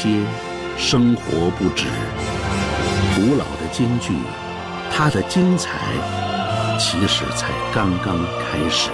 些，生活不止。古老的京剧，它的精彩其实才刚刚开始。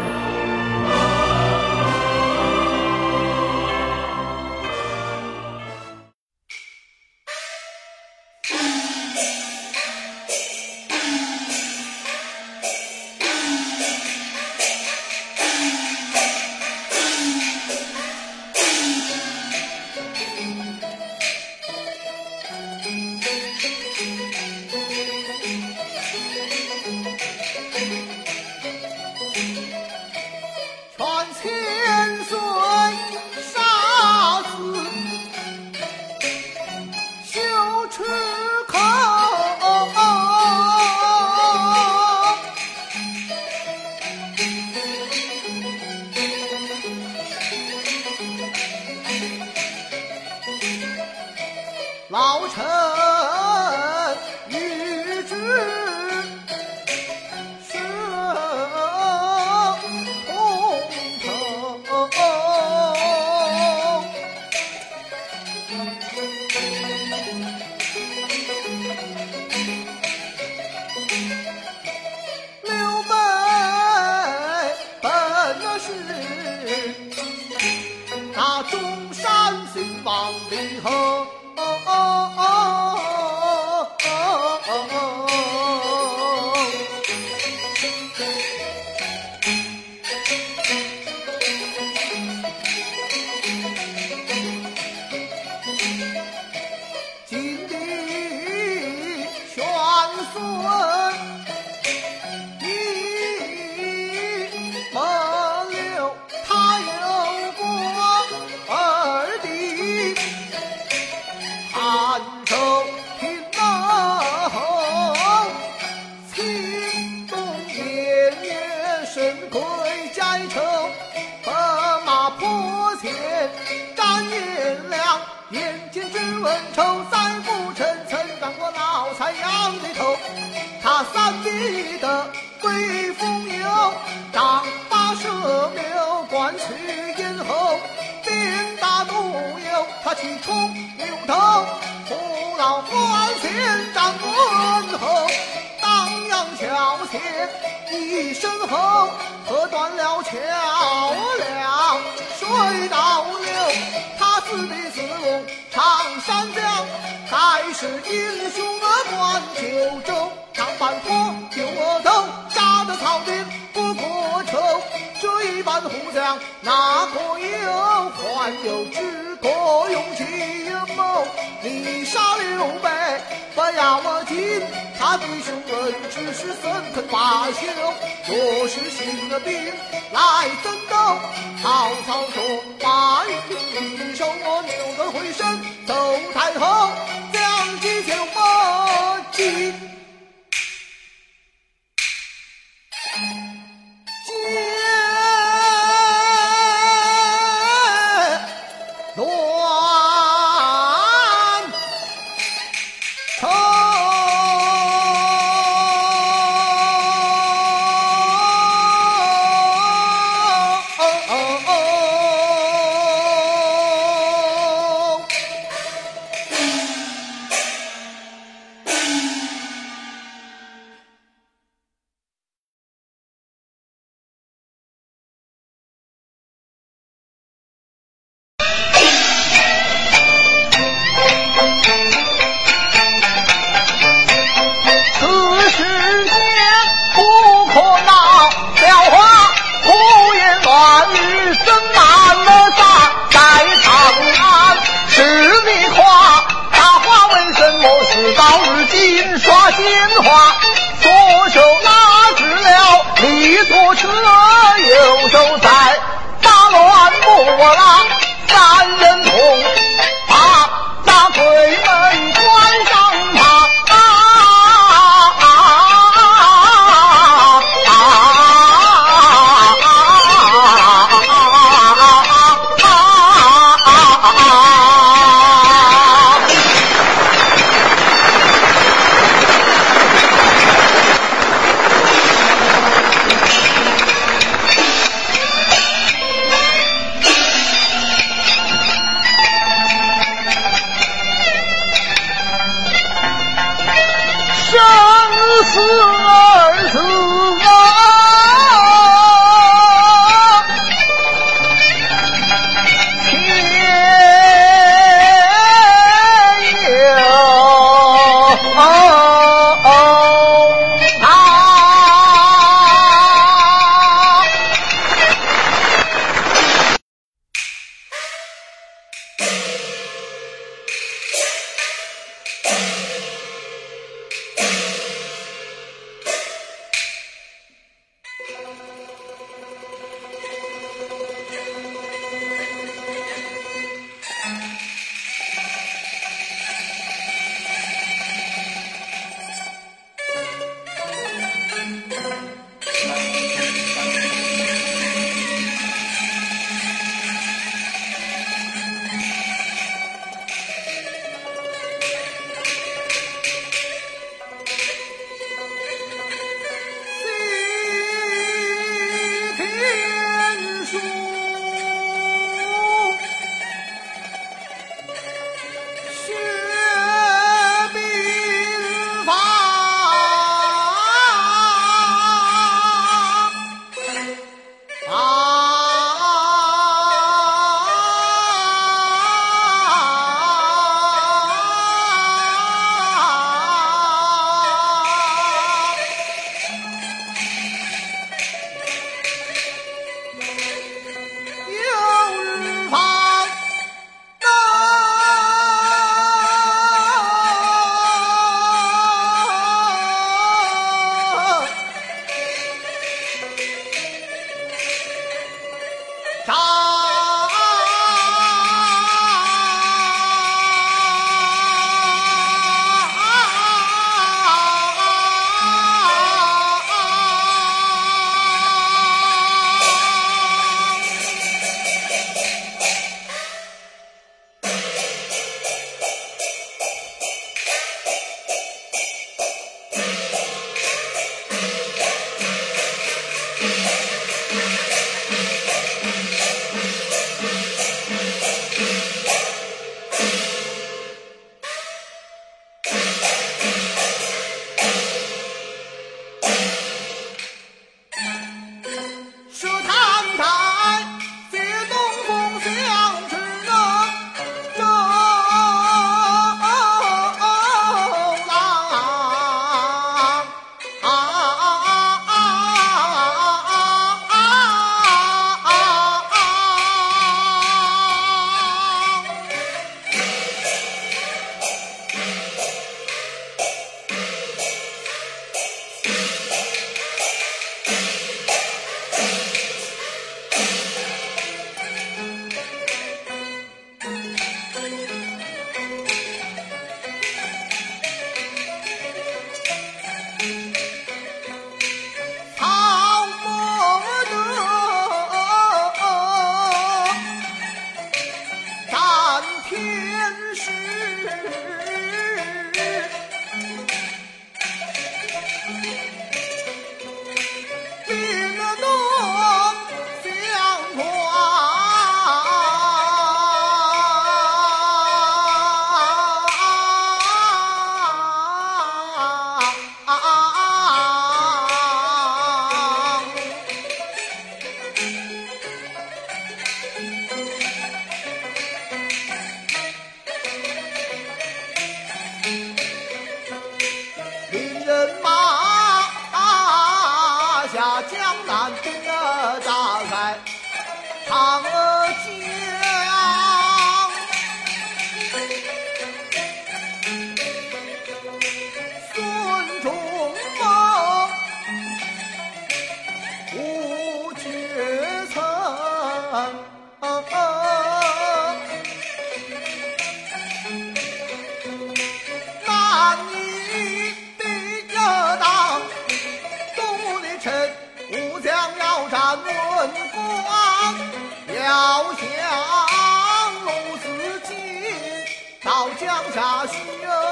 下学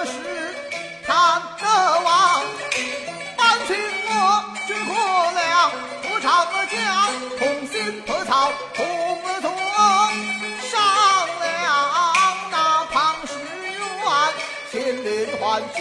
时看得望，班请我举国良，不长江，同心破曹同宗，商量那庞士元，千连环举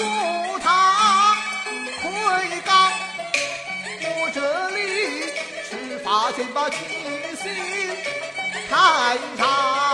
台苏塔魁罡。我这里是发现把七星看上。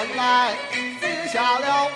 原来你下了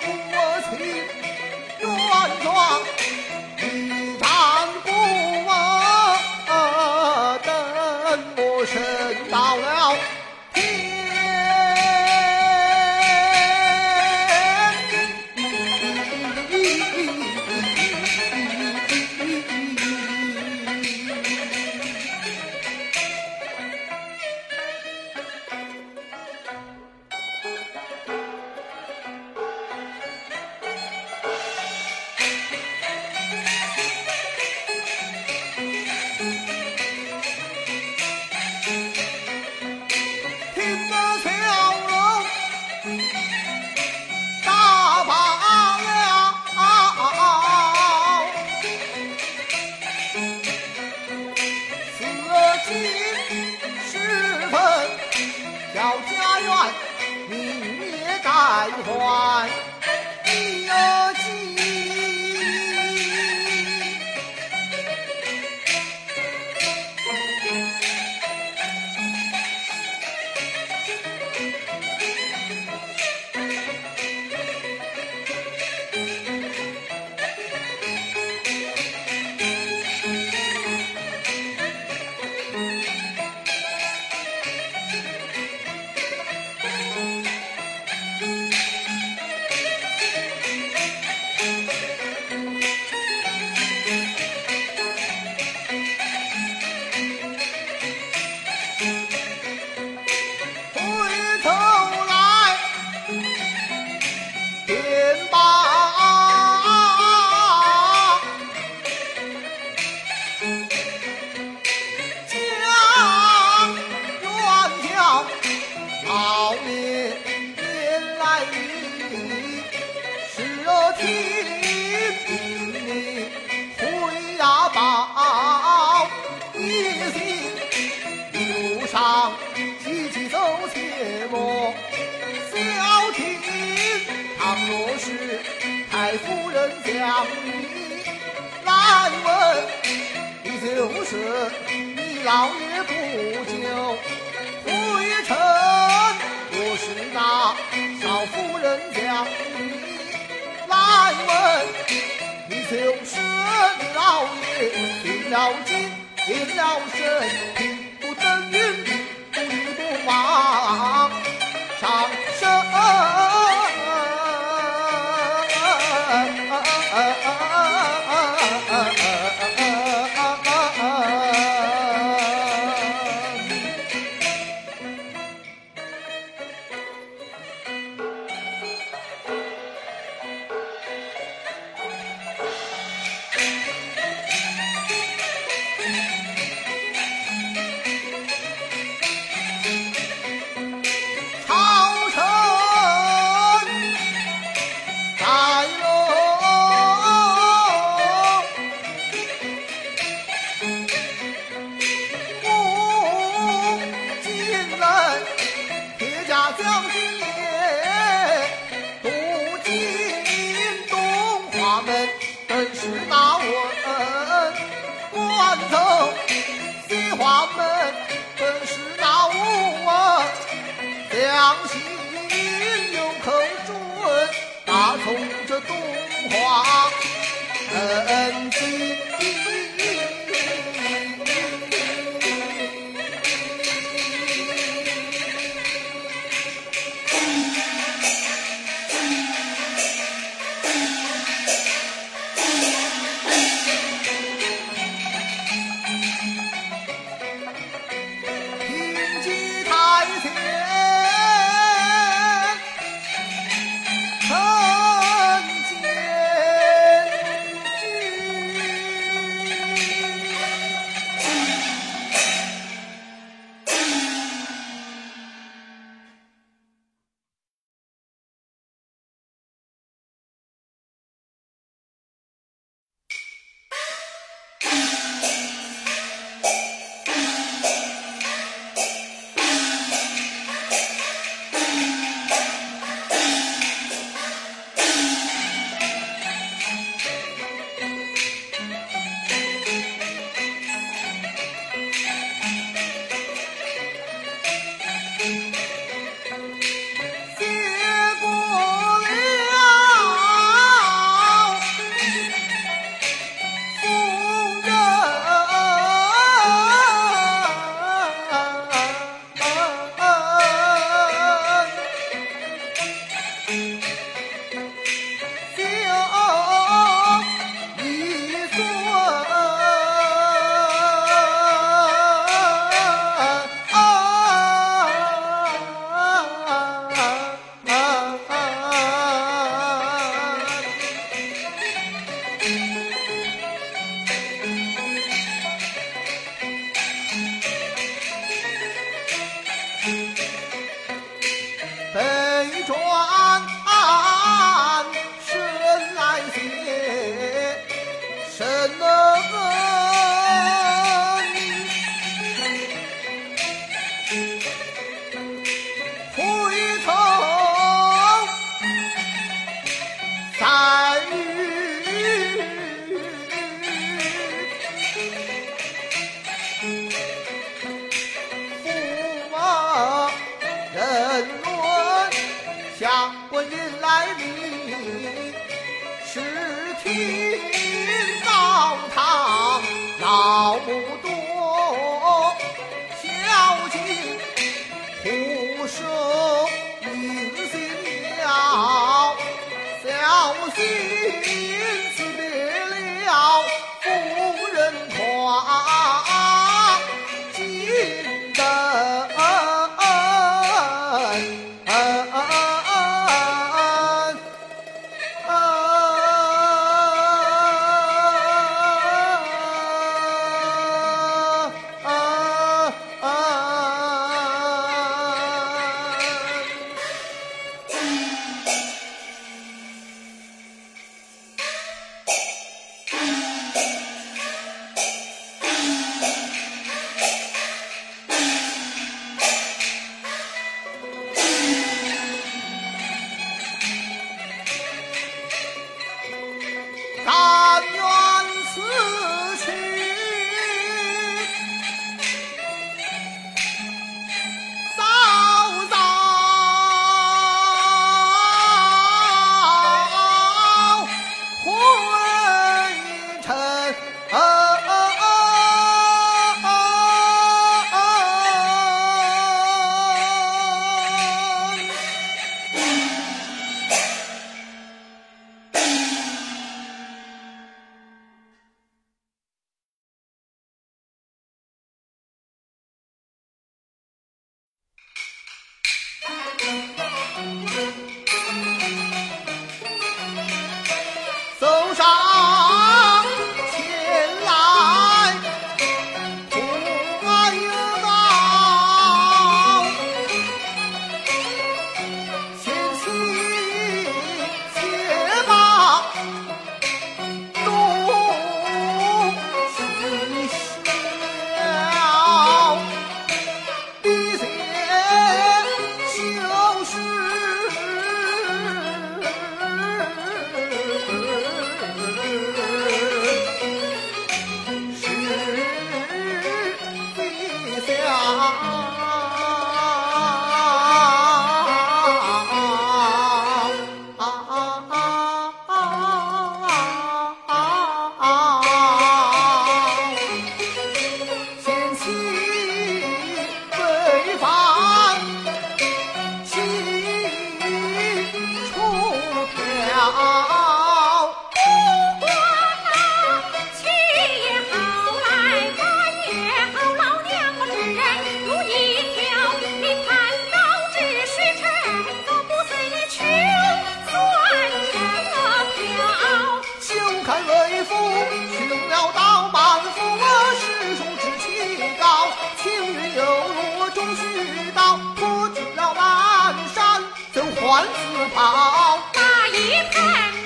乱自跑。打一盆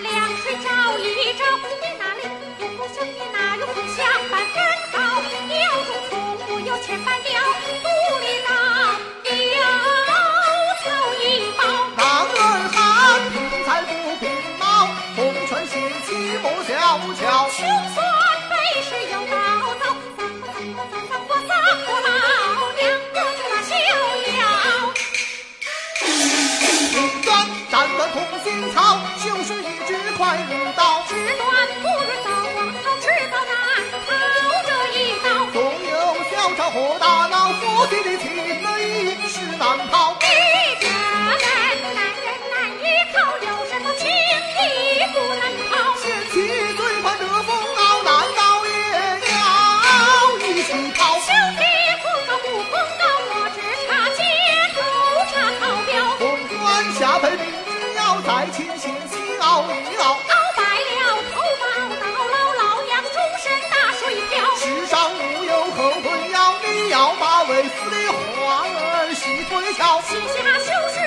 凉水照一照，你那里不哭想你那有空想半分好，窑中从不有千般料，肚里当有草一包。男儿汉，凭才不凭貌，红唇细气莫小瞧。同心草，就是一只快如刀。纸短不如早光好，迟早难逃这一刀。纵有小丑和大闹，在前线西熬一熬。熬白了头发到老，老娘终身打水漂。世上无有后悔药，你要把为夫的花儿细推敲。写下修饰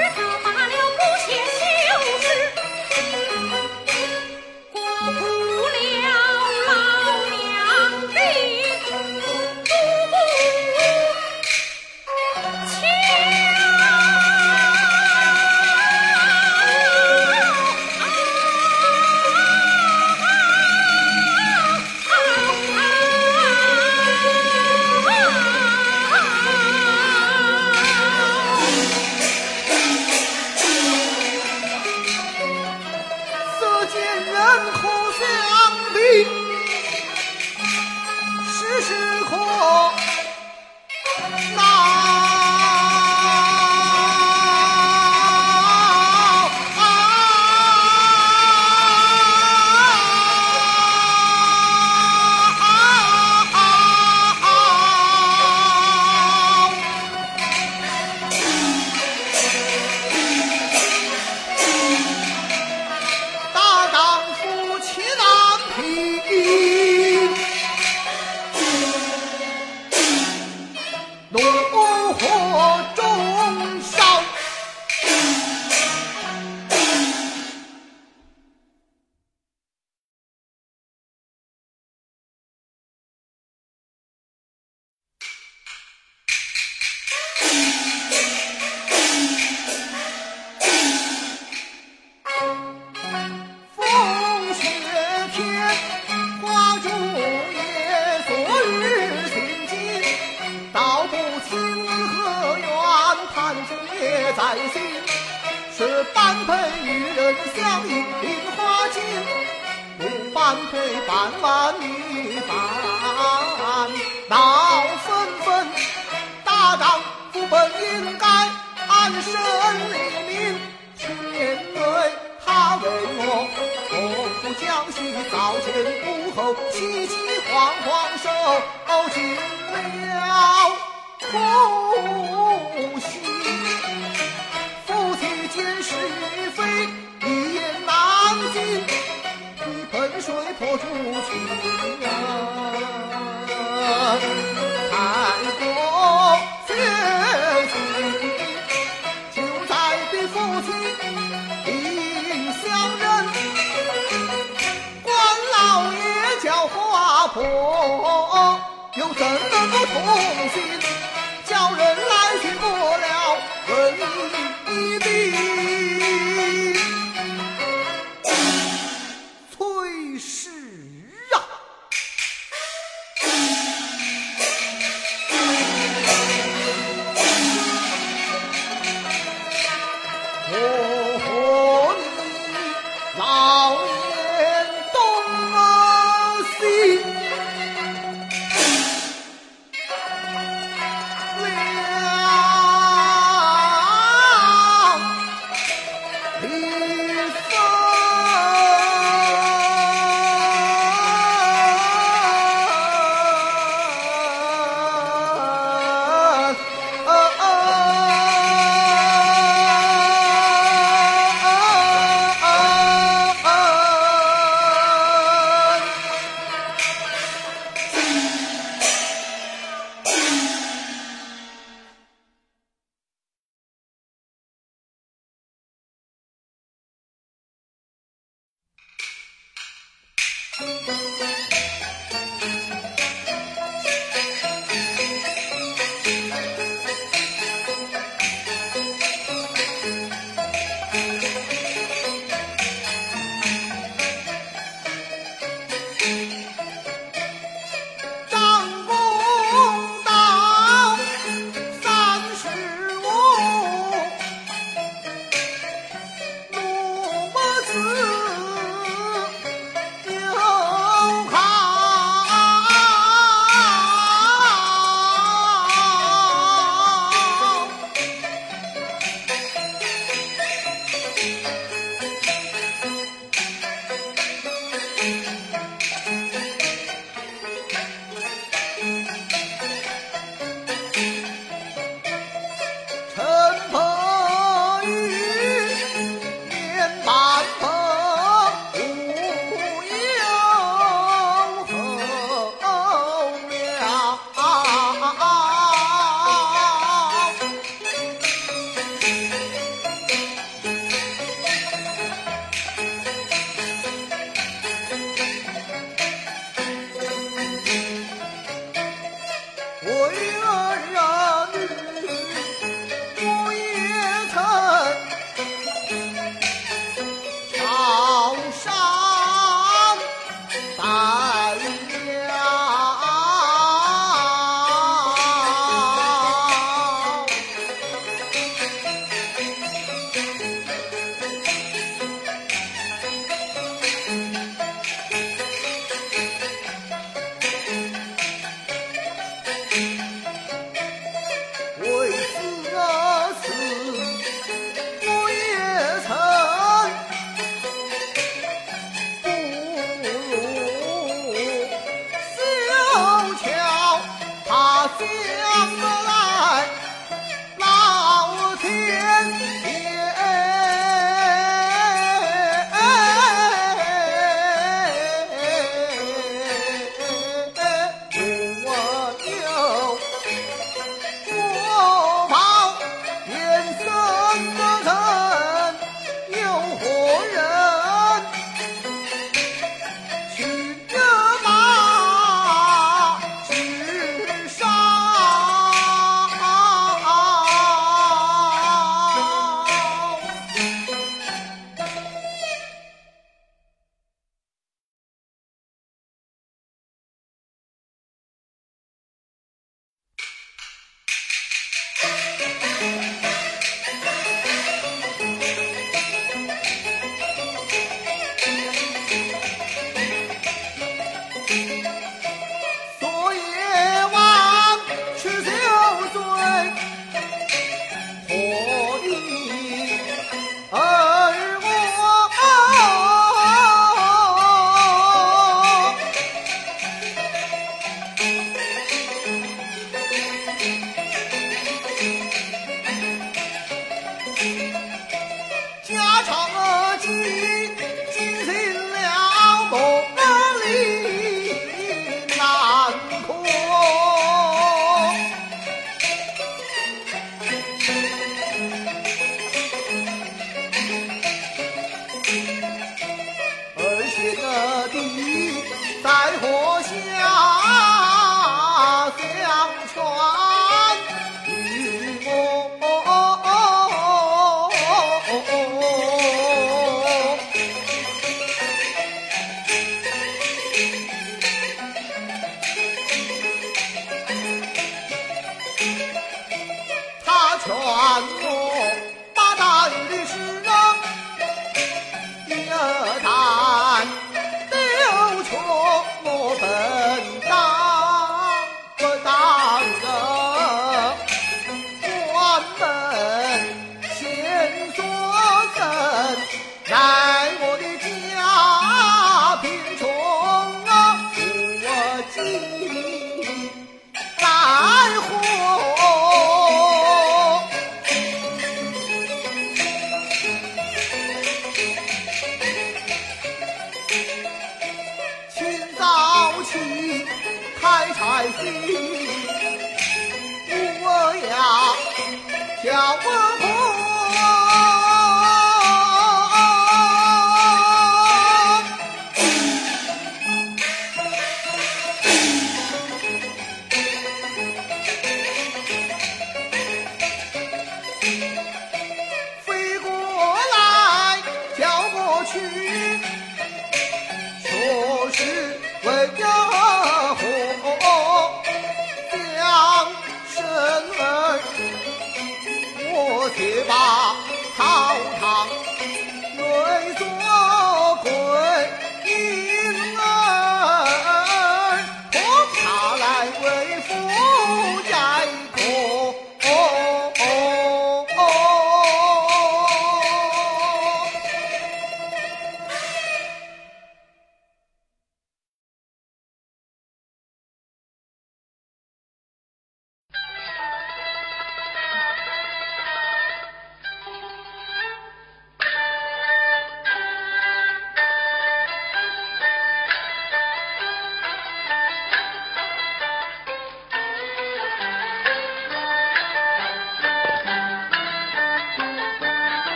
一